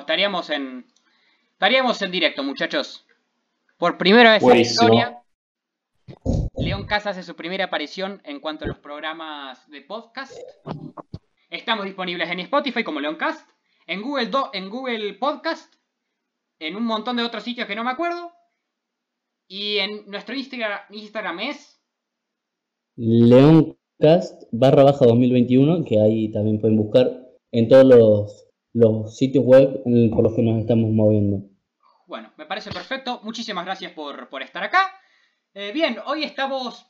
Estaríamos en. Estaríamos en directo, muchachos. Por primera vez en la historia. León Casa hace su primera aparición en cuanto a los programas de podcast. Estamos disponibles en Spotify como Leoncast, en Google, Do- en Google Podcast, en un montón de otros sitios que no me acuerdo. Y en nuestro Instagram, Instagram es. Leoncast barra baja 2021, que ahí también pueden buscar en todos los, los sitios web en- por los que nos estamos moviendo. Bueno, me parece perfecto. Muchísimas gracias por, por estar acá. Eh, bien, hoy estamos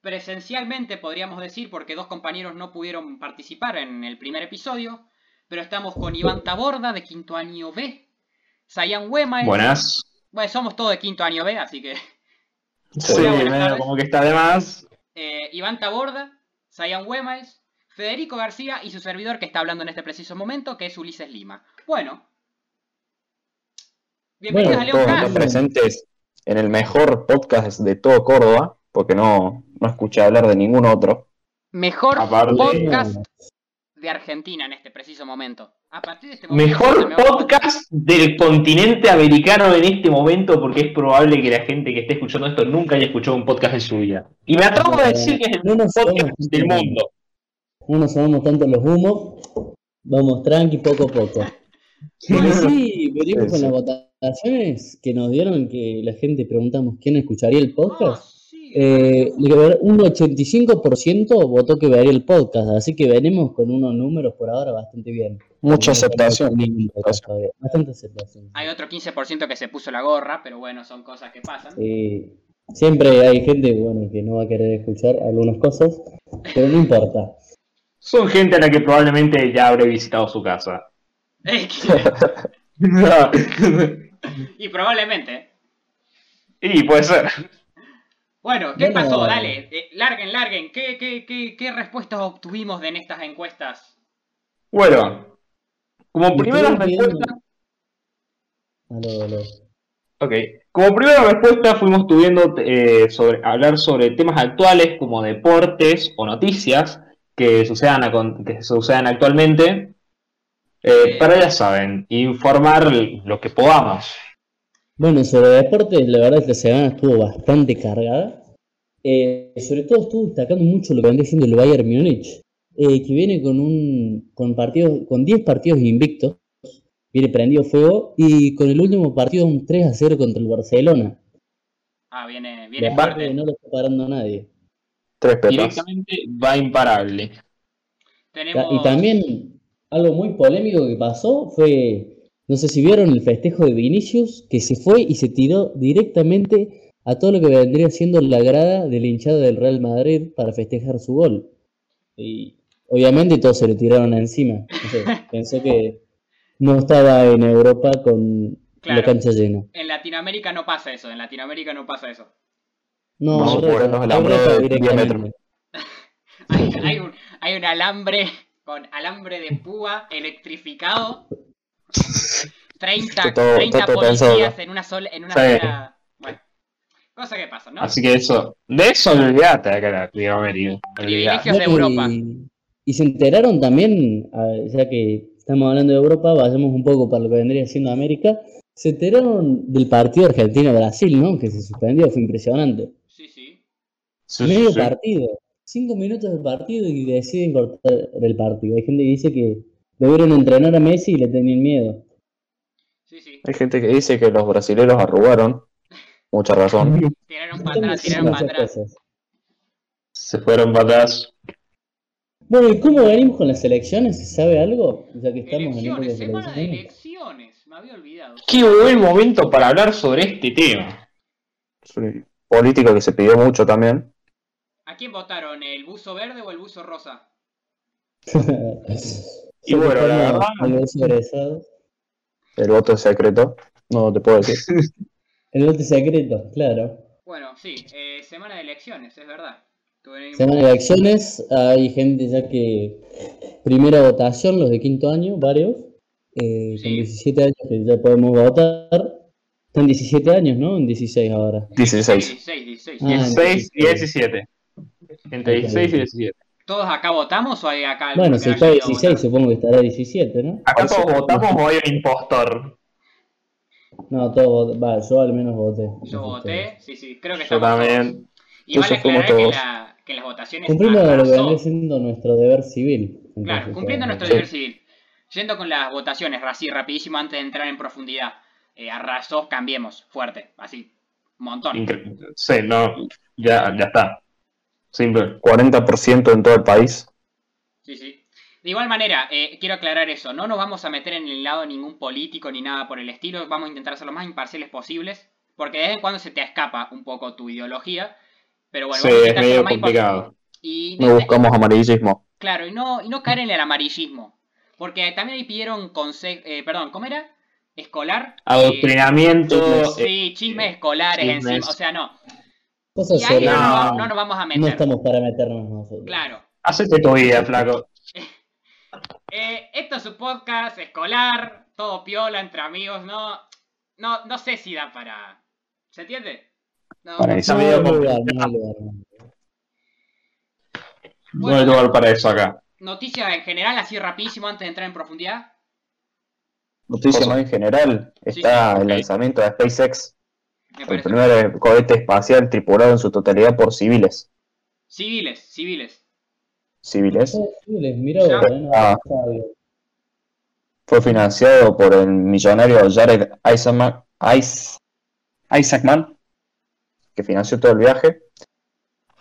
presencialmente, podríamos decir, porque dos compañeros no pudieron participar en el primer episodio. Pero estamos con Iván Taborda, de quinto año B. Sayan Wema. Buenas. Bueno, somos todos de quinto año B, así que. Sí, tardes. como que está de más. eh, Iván Taborda, Sayan Wemaes, Federico García y su servidor que está hablando en este preciso momento, que es Ulises Lima. Bueno. Bienvenidos Bueno, a Todos León Cast. presentes en el mejor podcast de todo Córdoba, porque no, no escuché hablar de ningún otro. Mejor Aparte- podcast de Argentina en este preciso momento. A partir de este momento. Mejor me va a- podcast del continente americano en este momento, porque es probable que la gente que esté escuchando esto nunca haya escuchado un podcast en su vida. Y me atrevo a decir que es el nos podcast del mundo. No nos sabemos tanto los humos, vamos tranqui poco a poco. Bueno, sí, venimos con las votaciones que nos dieron, que la gente preguntamos quién escucharía el Ah, podcast. sí. Eh, un 85% votó que vería el podcast, así que venimos con unos números por ahora bastante bien. Mucha aceptación. Bastante aceptación. Hay otro 15% que se puso la gorra, pero bueno, son cosas que pasan. Siempre hay gente bueno, que no va a querer escuchar algunas cosas, pero no importa. Son gente a la que probablemente ya habré visitado su casa. Y probablemente. y puede ser. Bueno, ¿qué Bueno. pasó? Dale, eh, larguen, larguen. ¿Qué, qué, qué, ¿Qué respuestas obtuvimos de en estas encuestas? Bueno, como Me primera respuesta, Aló, aló. ok, como primera respuesta fuimos tuviendo eh, sobre hablar sobre temas actuales como deportes o noticias que sucedan, que sucedan actualmente. Eh, para ya saben, informar lo que podamos. Bueno, sobre deportes, la verdad esta semana estuvo bastante cargada. Eh, sobre todo estuvo destacando mucho lo que vendría siendo el Bayern Múnich, eh, que viene con un con partidos, con 10 partidos invictos, viene prendido fuego, y con el último partido un 3 a 0 contra el Barcelona. Ah, viene, viene La fuerte. que no lo está parando nadie. Tres pepas. Directamente va imparable. Tenemos... Y también algo muy polémico que pasó fue, no sé si vieron el festejo de Vinicius, que se fue y se tiró directamente a todo lo que vendría siendo la grada del hinchado del Real Madrid para festejar su gol. Y obviamente todos se le tiraron encima. No sé, pensó que no estaba en Europa con Claro. la cancha llena. En Latinoamérica no pasa eso, en Latinoamérica no pasa eso. No, No, Europa- por alambres Europa de 10 directamente. metros. Hay, hay un, hay un alambre con alambre de púa electrificado. 30, Todo- 30 todo pensado, policías ¿no? en una sola. En una Sí. sola... Bueno, cosa que pasa, ¿no? Así que eso, de eso olvidate acá Latinoamérica. Privilegios de Europa. Y, y se enteraron también, a- ya que estamos hablando de Europa, vayamos un poco para lo que vendría siendo América. Se enteraron del partido Argentina-Brasil, ¿no? Que se suspendió, fue impresionante. Sí, Medio sí. partido, cinco minutos de partido y deciden cortar el partido. Hay gente que dice que debieron entrenar a Messi y le tenían miedo. Sí, sí. Hay gente que dice que los brasileños arrugaron. Mucha razón. Tiraron para atrás, tiraron para atrás. Se fueron para atrás. Bueno, ¿y cómo venimos con las elecciones? ¿Se sabe algo? Ya que estamos Elecciones, de semana de elecciones. elecciones. Me había olvidado. Qué buen momento para hablar sobre este tema. Es un político que se pidió mucho también. ¿A quién votaron? ¿El buzo verde o el buzo rosa? Y bueno, la verdad- El voto egresado. El voto es secreto. No te puedo decir. El voto secreto, claro. Bueno, sí, eh, semana de elecciones, es verdad. Tuvimos- Semana de elecciones, hay gente ya que. Primera votación, los de quinto año, varios. eh, Sí. Con 17 años que ya podemos votar. Están 17 años, ¿no? En 16 ahora. 16. 16, 16. Ah, 16 y sí. 17. Entre 16 y 17. ¿Todos acá votamos o hay acá Bueno, si está haya ido a 16, votar? supongo que estará 17, ¿no? ¿Acá todos votamos o hay un impostor? No, todos, va, yo al menos voté. Yo voté, sí, sí, creo que Yo estamos también. todos. Y vale aclarar que, todos. la- que las votaciones Cumplimos lo que vendría siendo nuestro deber civil. Claro, cumpliendo nuestro deber civil. Yendo con las votaciones, así rapidísimo antes de entrar en profundidad. Eh, arrasó, cambiemos, fuerte, así, un montón. Incre- Sí, no, ya, ya está. Simple. 40% en todo el país. Sí, sí. De igual manera, eh, quiero aclarar eso, no nos vamos a meter en el lado de ningún político ni nada por el estilo, vamos a intentar ser lo más imparciales posibles, porque de vez en cuando se te escapa un poco tu ideología, pero bueno, Sí, vamos a es intentar ser medio complicado. Y, No buscamos amarillismo. claro, y no, y no caer en el amarillismo, porque también ahí pidieron consejo, perdón, ¿cómo era? Escolar. Adoctrinamiento. Eh, eh, sí, chismes escolares chismes. encima, o sea, no. Y ahí no, no- No. no nos vamos a no meter. estamos para meternos nosotros. Claro. Hacete tu vida, flaco. Eh, esto es un podcast escolar, todo piola entre amigos, no, no, no sé si da para, ¿se entiende? No, Para no. eso. No lugar, no hay lugar. No hay lugar para eso acá. Noticia en general, así rapidísimo antes de entrar en profundidad. Noticia Cosa. más en general. Está sí, el ok. lanzamiento de SpaceX, el primer cohete espacial tripulado en su totalidad por civiles. Civiles, civiles. Civiles. Sí, les miró, Ya. no, Ah. Fue financiado por el millonario Jared Isaacman, Is- Isaacman, que financió todo el viaje.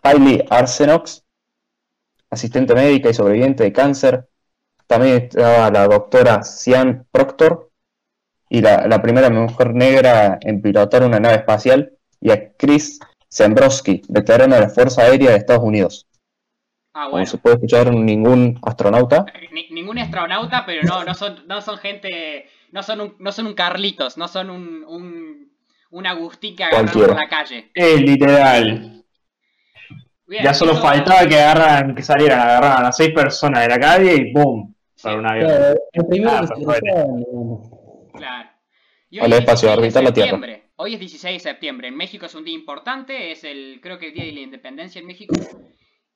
Hailey Arsenox, asistente médica y sobreviviente de cáncer. También estaba la doctora Sian Proctor y la, la primera mujer negra en pilotar una nave espacial. Y a Chris Zembrowski, veterano de la Fuerza Aérea de Estados Unidos. Ah, Como bueno. se puede escuchar, ningún astronauta. Ni- ningún astronauta, pero no, no son, no son gente, no son un, no son un Carlitos, no son un, un, un Agustín que agarraron por la calle. Eh, literal. Bien, Ya solo eso- faltaba que agarran, que salieran, agarraran a seis personas de la calle y ¡boom! Sí, Para un avión. Claro, el primero Ah, que se. Claro. Y Al es espacio, 16 de orbitar la Tierra. septiembre. Hoy es 16 de septiembre. En México es un día importante, es el, creo que el día de la independencia en México.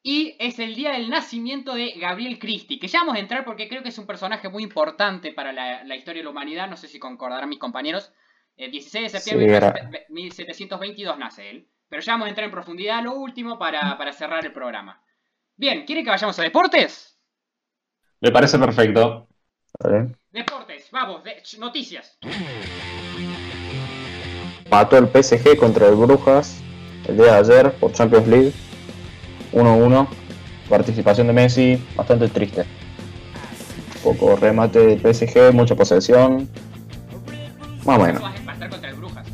Y es el día del nacimiento de Gabriel Christie, que ya vamos a entrar porque creo que es un personaje muy importante para la, la historia de la humanidad. No sé si concordarán mis compañeros. El 16 de septiembre Sí, de era- 1722 nace él. Pero ya vamos a entrar en profundidad lo último para, para cerrar el programa. Bien, ¿quieren que vayamos a deportes? Me parece perfecto. ¿vale? Deportes, vamos, de- noticias. Mató el PSG contra el Brujas el día de ayer por Champions League. 1-1. Participación de Messi, bastante triste. Poco remate del PSG, mucha posesión. Más o menos. Brujas.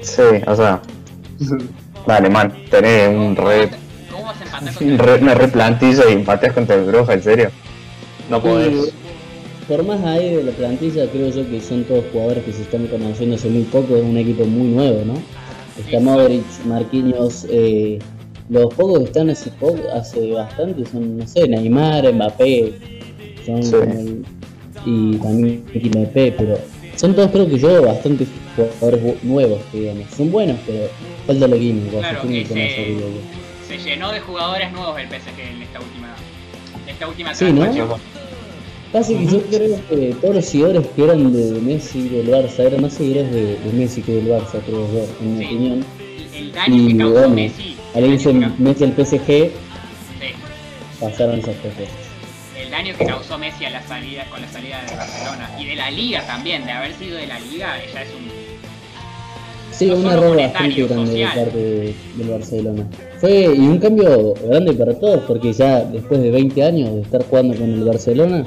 Sí, o sea. Dale, man, tenés un ¿Cómo re, ¿Cómo vas a empatar contra un el re- una re plantilla y empateas contra el Brujas, en serio. No podés. Por más ahí de la plantilla, creo yo que son todos jugadores que se están conociendo hace muy poco, es un equipo muy nuevo, ¿no? Está Modric, Marquinhos, eh, los pocos que están hace, poco, hace bastante son, no sé, Neymar, Mbappé, son Sí. y también Mbappé, pero son todos creo que yo bastante jugadores nuevos, digamos. Son buenos, pero falta lo químico, Claro, se digo yo. Se llenó de jugadores nuevos el PSG en esta última, esta última Sí, ¿no? Pasa que yo creo que todos los seguidores que eran de Messi y del Barça eran más seguidores de, de Messi que del Barça, creo yo, en mi Sí. opinión. El, el daño Y que causó bueno, Messi. Al irse Messi al PSG, sí, pasaron esas cosas. el daño que causó Messi a la salida, con la salida de Barcelona. Y de la liga también, de haber sido de la liga, ya es un. Sí, No un error bastante grande de parte de- del Barcelona. Fue y un cambio grande para todos, porque ya después de 20 años de estar jugando con el Barcelona,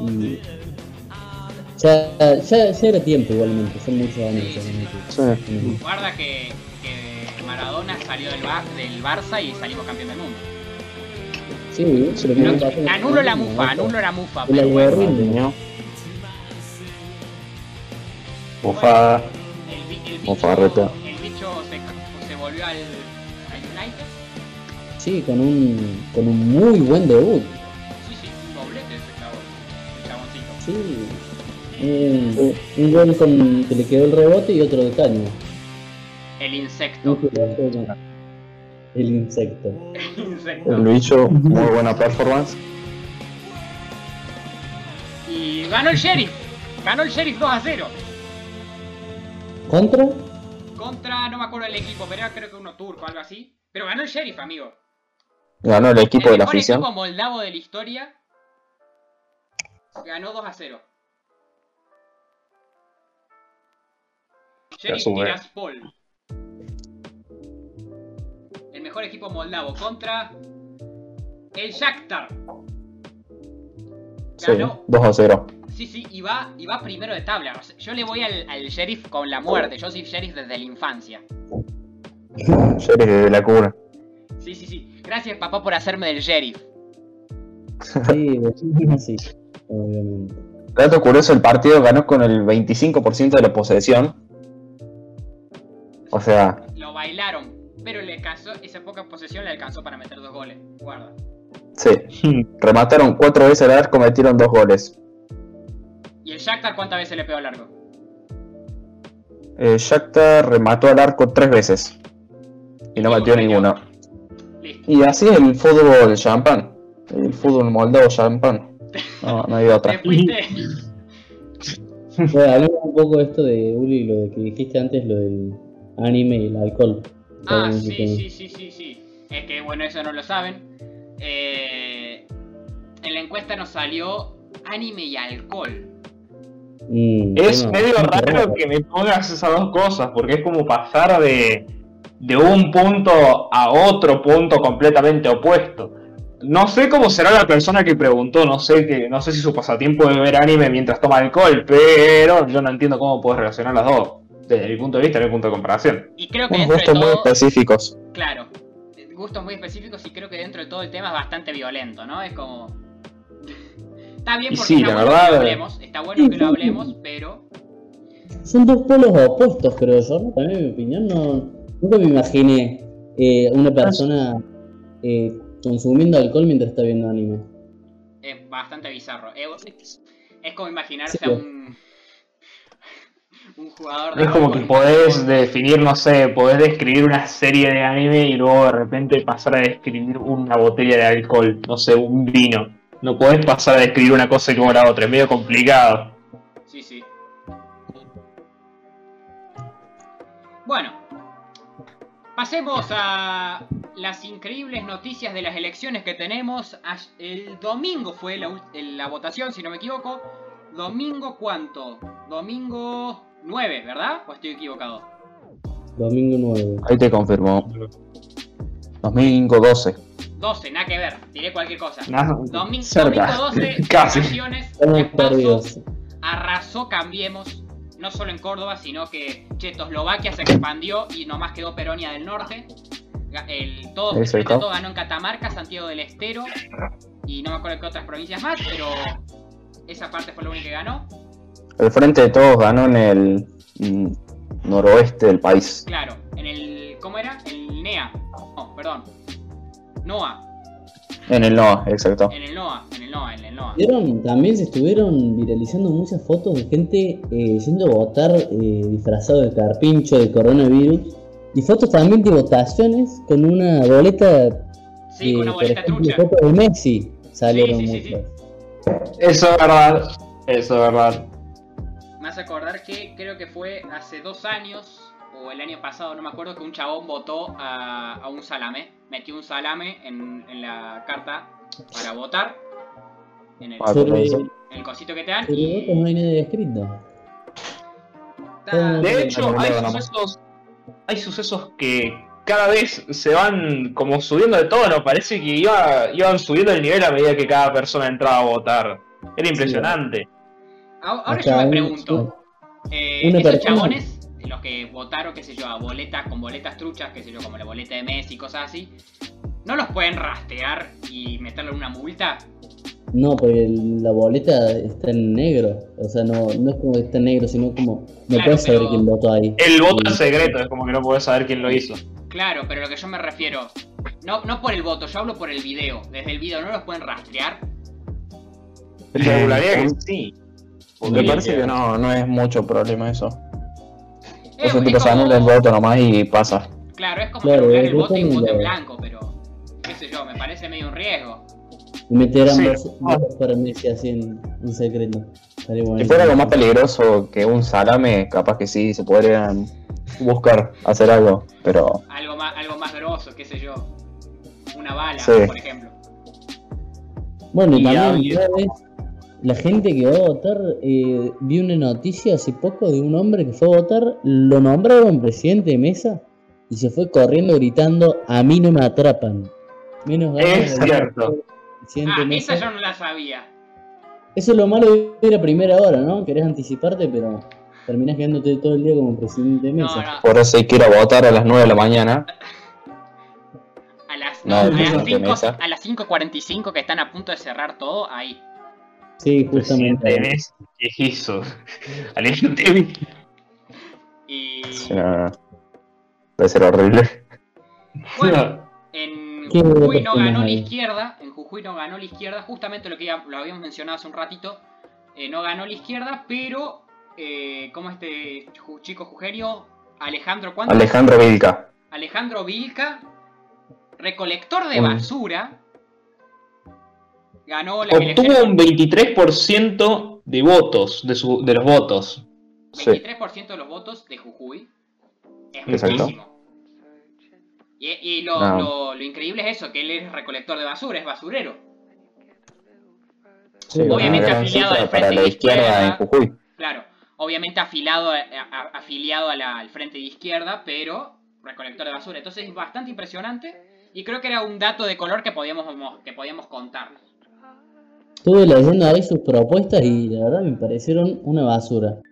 y ya, ya, ya era tiempo igualmente, son muchos años. Sí, Guarda que, que Maradona salió del, Bar- del Barça y salimos campeón del mundo. Sí, pero no pasó nada. anulo la mufa, anulo la mufa. El Pero bueno, algoritmo. Ronaldinho, Bufada. el, bi- el O bicho, Farreta. el bicho se, se volvió al, al United. Sí, con un, con un muy buen debut. El. Un, un gol con, que le quedó el rebote y otro de caño. El insecto. Jugadorazo de- El insecto. Insecto. El bicho, muy buena performance. Y ganó el sheriff. Ganó el sheriff 2 a 0. ¿Contra? Contra, no me acuerdo del equipo, pero era creo que uno turco, algo así. Pero ganó el sheriff, amigo. Ganó el equipo el de la afición. equipo moldavo de la historia. Ganó 2 a 0. Sheriff. Tiraspol. El mejor equipo moldavo contra el Shakhtar. Sí, Ganó 2 a 0. Sí, sí, y va, y va primero de tabla. O sea, yo le voy al, al sheriff con la muerte. Yo soy sheriff desde la infancia. Sheriff de la cura. Sí, sí, sí. Gracias, papá, por hacerme del sheriff. Sí, sí, obviamente. Dato curioso, el partido ganó con el 25% de la posesión. O sea, Lo bailaron, pero le alcanzó, esa poca posesión le alcanzó para meter dos goles. Guarda. sí. Remataron cuatro veces al arco, metieron dos goles. ¿Y el Shakhtar cuántas veces le pegó al largo? Eh, Shakhtar remató al arco tres veces. Y no Y metió ninguno. Listo. Y así el fútbol champán. El fútbol moldavo champán. No, no hay Te otra. fuiste. Bueno, hablemos un poco de esto de Uli, lo de que dijiste antes, lo del anime y el alcohol. Ah, sí, que- sí, sí, sí, sí. Es que, bueno, eso no lo saben. Eh, en la encuesta nos salió anime y alcohol. Mm, Es medio raro que me pongas esas dos cosas, porque es como pasar de, de un punto a otro punto completamente opuesto. No sé cómo será la persona que preguntó, no sé que, no sé si su pasatiempo es ver anime mientras toma alcohol, pero yo no entiendo cómo puedes relacionar las dos. Desde mi punto de vista, desde mi punto de comparación. Y creo que Unos dentro de gustos muy todo, específicos. claro, gustos muy específicos y creo que dentro de todo el tema es bastante violento, ¿no? Es como... Está bien porque sí, está la bueno que verdad, lo hablemos, está bueno que lo hablemos, pero... Son dos polos opuestos, creo yo. ¿no? También, en mi opinión, no, nunca me imaginé eh, una persona eh, consumiendo alcohol mientras está viendo anime. es bastante bizarro. Es, es como imaginarse Sí. a un, un jugador de Es como que podés definir, no sé, podés describir una serie de anime y luego de repente pasar a describir una botella de alcohol, no sé, un vino. No podés pasar a describir una cosa y luego la otra, es medio complicado. Sí, sí. Bueno, pasemos a las increíbles noticias de las elecciones que tenemos. El domingo fue la, votación, si no me equivoco. Domingo cuánto? Domingo 9, ¿verdad? ¿O estoy equivocado? Domingo 9. Ahí te confirmó. Domingo 12. 12, nada que ver, diré cualquier cosa. Nada, Domingo, Cerca. domingo 12, Casi. arrasó Cambiemos, no solo en Córdoba, sino que Checoslovaquia se expandió y nomás quedó Peronia del Norte. El, todo, el. Todo ganó en Catamarca, Santiago del Estero y no me acuerdo qué otras provincias más, pero esa parte fue la única que ganó. El frente de todos ganó en el mm, noroeste del país. Claro, en el. ¿Cómo era? El NEA. No, perdón. NOA. En el NOA, exacto. En el NOA, en el NOA, en el NOA. Vieron, también se estuvieron viralizando muchas fotos de gente eh, yendo a votar eh, disfrazado de carpincho de coronavirus. Y fotos también de votaciones con una boleta. Sí, eh, con una boleta ejemplo, trucha. fotos de Messi salieron Sí, sí, sí, muchas. Eso es verdad, eso es verdad. Me hace acordar que creo que fue hace dos años o el año pasado, no me acuerdo, que un chabón votó a, a un salame. Metió un salame en, en la carta para votar. En el, Ah, en el cosito que te dan. votos no Y hay nada escrito. De hecho, hay sucesos, hay sucesos que cada vez se van como subiendo de tono. Parece que iba, iban subiendo el nivel a medida que cada persona entraba a votar. Era impresionante. Ahora ahora Acá yo me pregunto. eh, esos chabones, los que votaron, qué sé yo, a boletas con boletas truchas, qué sé yo, como la boleta de Messi y cosas así, ¿no los pueden rastrear y meterle una multa? No, porque la boleta está en negro. O sea, no, no es como que está en negro, sino como. No Claro, puedes saber quién votó ahí. El voto es secreto, es como que no podés saber quién lo hizo. Claro, pero lo que yo me refiero, no, no por el voto, yo hablo por el video. Desde el video no los pueden rastrear. Te calcularía que sí. Me parece que no, no es mucho problema eso. Es- es tipo se anula el voto nomás y pasa. Claro, es como Claro, que el yo voto y un voto en blanco, pero qué sé yo, me parece medio un riesgo. Y Sí. dos para Messi así en, en secreto. Si fuera algo más peligroso que un salame, capaz que sí, se podrían buscar hacer algo, pero Algo más, algo más grosso, qué sé yo. Una bala, Sí. por ejemplo. Bueno, y también la gente que va a votar, eh, vi una noticia hace poco de un hombre que fue a votar, lo nombraron presidente de mesa y se fue corriendo gritando, a mí no me atrapan. Menos Es cierto. Ah, de esa yo no la sabía. Eso es lo malo de ir a primera hora, ¿no? Querés anticiparte, pero terminás quedándote todo el día como presidente de mesa. no, por eso hay que ir a votar a las 9 de la mañana. a las, No, a el las presidente de 5 mesa. a las 5.45 que están a punto de cerrar todo, ahí. Sí, justamente. Messi, ¿qué hizo? Alejandro Tevez. Y Sí, no, no. Debe ser horrible. bueno, en ¿Qué Jujuy no ganó la izquierda, en Jujuy no ganó la izquierda, justamente lo que ya lo habíamos mencionado hace un ratito, eh, no ganó la izquierda, pero eh, como este chico jujeño, Alejandro, ¿cuánto? Alejandro Vilca. Alejandro Vilca, recolector de Mm. basura, ganó la Obtuvo un 23% de votos, de, su, de los votos. Sí. 23% de los votos de Jujuy. Es Exacto. muchísimo. Y, y lo, No. lo- lo increíble es eso, que él es recolector de basura, es basurero. Sí, Obviamente afiliado al Frente la de izquierda en. Jujuy. Claro, obviamente afiliado, a- a- afiliado a la- al frente de izquierda, pero recolector de basura. Entonces es bastante impresionante y creo que era un dato de color que podíamos, que podíamos contar. Estuve leyendo ahí sus propuestas y la verdad me parecieron una basura.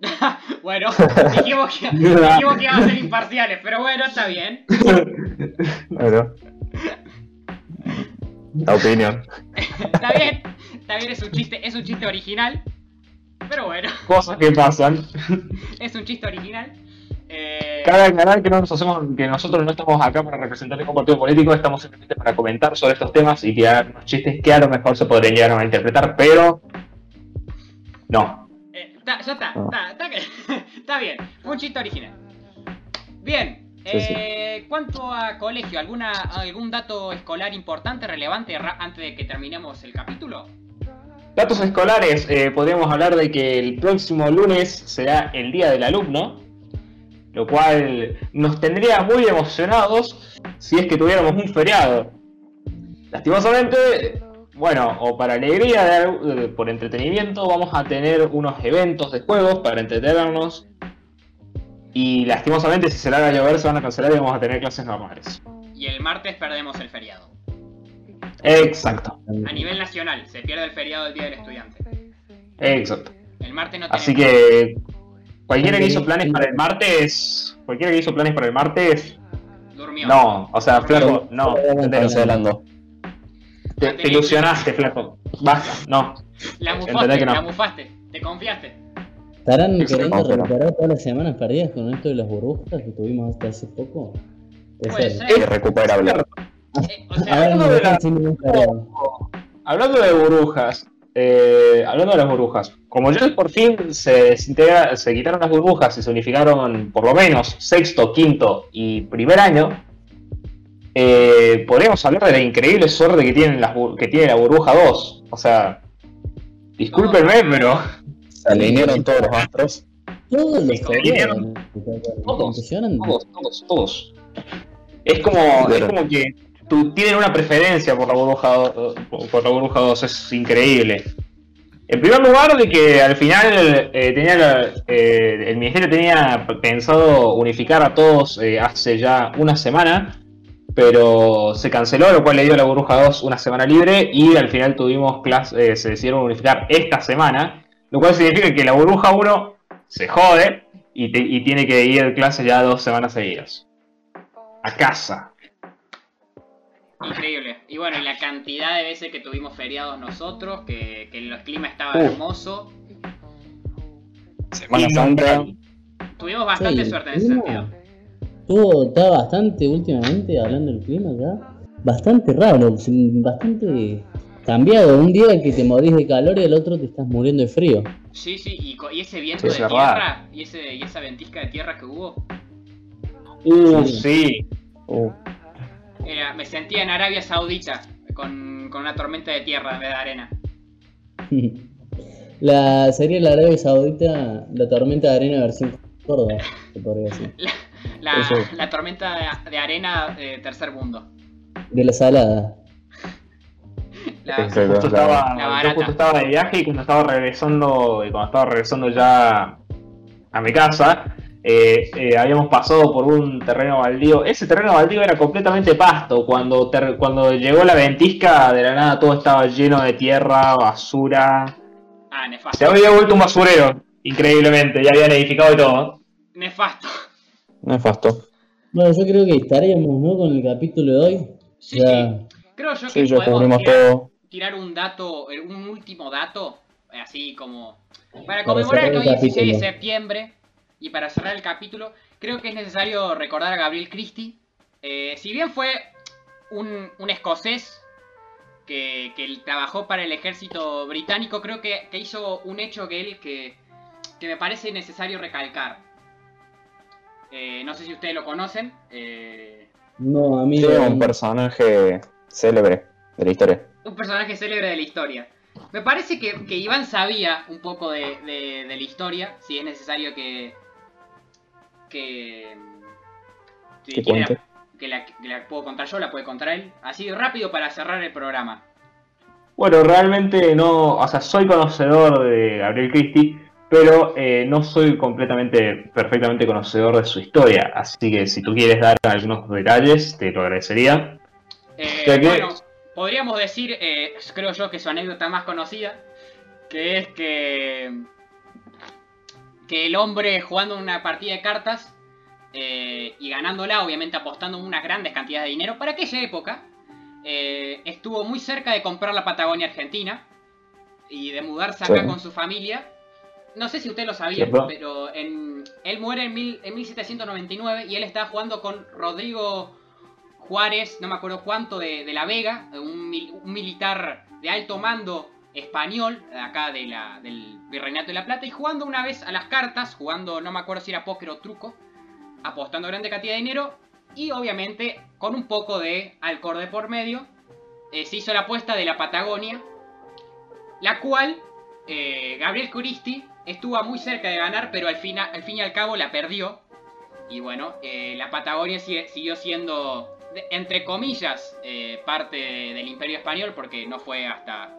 bueno, dijimos que, dijimos que iban a ser imparciales, pero bueno, está bien. Bueno. La opinión. Está bien, está bien, es un chiste, es un chiste original. Pero bueno, Cosas que pasan. es un chiste original. Eh, Cabe aclarar que, no nos hacemos, que nosotros no estamos acá para representar ningún partido político, estamos simplemente para comentar sobre estos temas y tirar unos chistes que a lo mejor se podrían llegar a interpretar, pero no. eh, ya está, Ah. está, bien, un chiste original. Bien, Sí, sí. eh, ¿cuánto a colegio? ¿Alguna, ¿Algún dato escolar importante, relevante antes de que terminemos el capítulo? Datos escolares, eh, podríamos hablar de que el próximo lunes será el Día del Alumno, lo cual nos tendría muy emocionados si es que tuviéramos un feriado. Lastimosamente, bueno, o para alegría de de- por entretenimiento, vamos a tener unos eventos de juegos para entretenernos. Y lastimosamente, si se larga a llover, se van a cancelar y vamos a tener clases normales. Y el martes perdemos el feriado. Exacto, A nivel nacional, se pierde el feriado del Día del Estudiante. exacto. El martes no Así tenemos- que cualquiera que hizo planes para el martes, cualquiera que hizo planes para el martes, Durmió. no, o sea, flaco, no. Cancelando. te, te ilusionaste, flaco, basta, no. La mufaste, que no. la mufaste, te confiaste. ¿Estarán queriendo recuperar todas las semanas perdidas con esto de las burbujas que tuvimos hasta hace poco? Puede ser. ser. Irrecuperable. Eh. Hablando de burbujas, eh, hablando de las burbujas, como ya por fin se, desintegra- se quitaron las burbujas y se unificaron por lo menos sexto, quinto y primer año, eh, podríamos hablar de la increíble suerte que, tienen las, que tiene la burbuja 2. O sea, discúlpenme, pero Se alinearon todos los astros. Todos los Se feriados. alinearon. Todos. Impresionante. todos, todos, todos. Es como, es como que tienen una preferencia por la burbuja do- por, por la 2, es increíble. En primer lugar, de que al final eh, eh, el ministerio tenía pensado unificar a todos eh, hace ya una semana, pero se canceló, lo cual le dio a la burbuja 2 una semana libre y al final tuvimos clases, se decidieron unificar esta semana, lo cual significa que la burbuja 1 se jode y, y tiene que ir a clases ya dos semanas seguidas. A casa. Increíble. Y bueno, y la cantidad de veces que tuvimos feriados nosotros, que, que el clima estaba hermoso. Semana Santa. Tuvimos bastante Sí, suerte en ese sentido. Estuvo, está bastante últimamente hablando del clima ya. Bastante raro, bastante cambiado. Un día que te morís de calor y el otro te estás muriendo de frío. Sí, sí, y, ese viento Sí, de es tierra, y, ese, y esa ventisca de tierra que hubo, Uh, Sí. sí. Uh, Era- me sentía en Arabia Saudita con, con una tormenta de tierra en vez de arena. La sería la Arabia Saudita, la tormenta de arena versión Córdoba, se podría decir. La, la tormenta de, de arena de tercer mundo. De la salada. La- Exacto. Justo estaba, La yo justo estaba de viaje y cuando estaba regresando, y cuando estaba regresando ya a mi casa, eh, eh, habíamos pasado por un terreno baldío. Ese terreno baldío era completamente pasto. Cuando, ter- cuando llegó la ventisca, de la nada todo estaba lleno de tierra, basura. ah, Se había vuelto un basurero, increíblemente, ya habían edificado y todo. Nefasto. nefasto. Bueno, yo creo que estaríamos, ¿no? Con el capítulo de hoy. Sí, Ya. sí. Creo yo que podemos cubrimos tirar, todo. tirar un dato, eh, un último dato, así como para conmemorar que el hoy es 16 de septiembre y para cerrar el capítulo, creo que es necesario recordar a Gabriel Christie. Eh, si bien fue un, un escocés que, que trabajó para el ejército británico, creo que, que hizo un hecho que él que, que me parece necesario recalcar. Eh, no sé si ustedes lo conocen. eh, No, a mí Sí, no. un personaje célebre de la historia. un personaje célebre de la historia. Me parece que, que Iván sabía un poco de, de- de la historia, si es necesario que... que... si quiere la- que la, que la puedo contar yo, la puede contar él. Así rápido para cerrar el programa. Bueno, realmente no, o sea, soy conocedor de Gabriel Christie, pero eh, no soy completamente, perfectamente conocedor de su historia. Así que si tú quieres dar algunos detalles, te lo agradecería. Eh, bueno, podríamos decir, eh, creo yo que su anécdota más conocida, que es que, que el hombre jugando una partida de cartas eh, y ganándola, obviamente apostando unas grandes cantidades de dinero, para aquella época eh, estuvo muy cerca de comprar la Patagonia Argentina y de mudarse acá Sí. con su familia. No sé si ustedes lo ¿Cierto? pero en- él muere en, mil- en 1799 y él estaba jugando con Rodrigo Juárez, no me acuerdo cuánto, de, de la Vega, un, mil- un militar de alto mando español, acá del Virreinato de la Plata, y jugando una vez a las cartas, jugando, no me acuerdo si era póker o truco, apostando grande cantidad de dinero, y obviamente con un poco de alcohol de por medio, eh, se hizo la apuesta de la Patagonia, la cual eh, Gabriel Curisti estuvo muy cerca de ganar, pero al, fina- al fin y al cabo la perdió. Y bueno, eh, la Patagonia siguió siendo, entre comillas, parte del Imperio Español, porque no fue hasta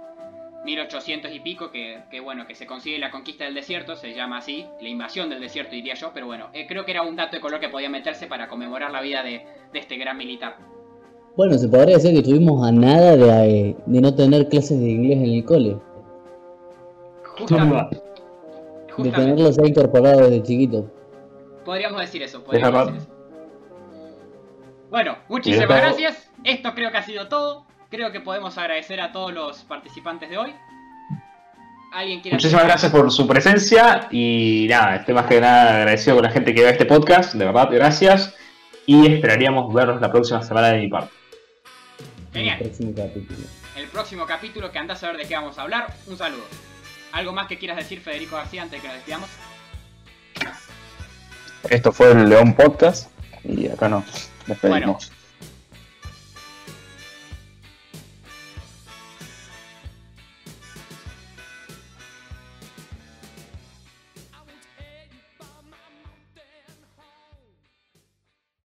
1800 y pico que, que, bueno, que se consigue la conquista del desierto, se llama así, la invasión del desierto diría yo, pero bueno, eh, creo que era un dato de color que podía meterse para conmemorar la vida de, de este gran militar. Bueno, se podría decir que estuvimos a nada de, de no tener clases de inglés en el cole. Justamente. De tenerlos ya incorporados desde chiquito. Podríamos decir eso, podríamos decir eso. Bueno, muchísimas gracias. Esto creo que ha sido todo. Creo que podemos agradecer a todos los participantes de hoy. ¿Alguien quiere Muchísimas gracias por su presencia y nada, estoy más que nada agradecido con la gente que ve este podcast, de verdad, gracias. Y esperaríamos verlos la próxima semana de mi parte. En el Genial. próximo capítulo. El próximo capítulo que andás a ver de qué vamos a hablar. Un saludo. ¿Algo más que quieras decir, Federico García, antes de que nos despidamos? Esto fue el León Podcast y acá nos despedimos.